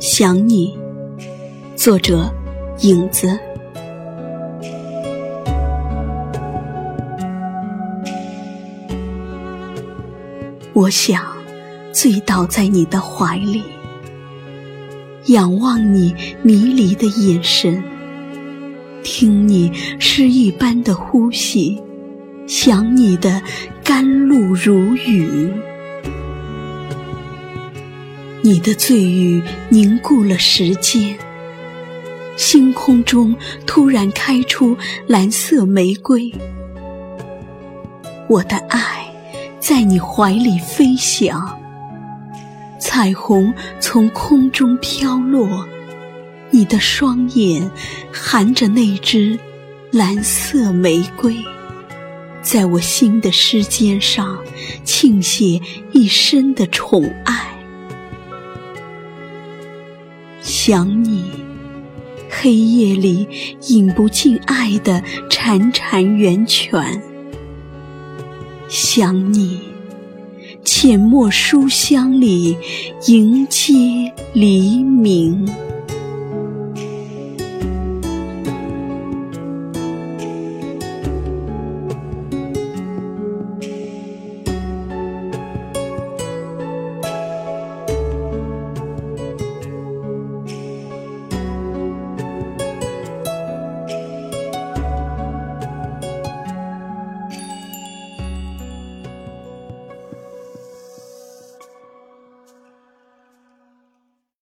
想你，作者影子。我想醉倒在你的怀里，仰望你迷离的眼神，听你诗一般的呼吸，想你的甘露如雨。你的醉语凝固了时间，星空中突然开出蓝色玫瑰。我的爱在你怀里飞翔，彩虹从空中飘落，你的双眼含着那只蓝色玫瑰，在我心的诗笺上倾泻一生的宠爱。想你，黑夜里饮不尽爱的潺潺源泉。想你，浅墨书香里迎接黎明。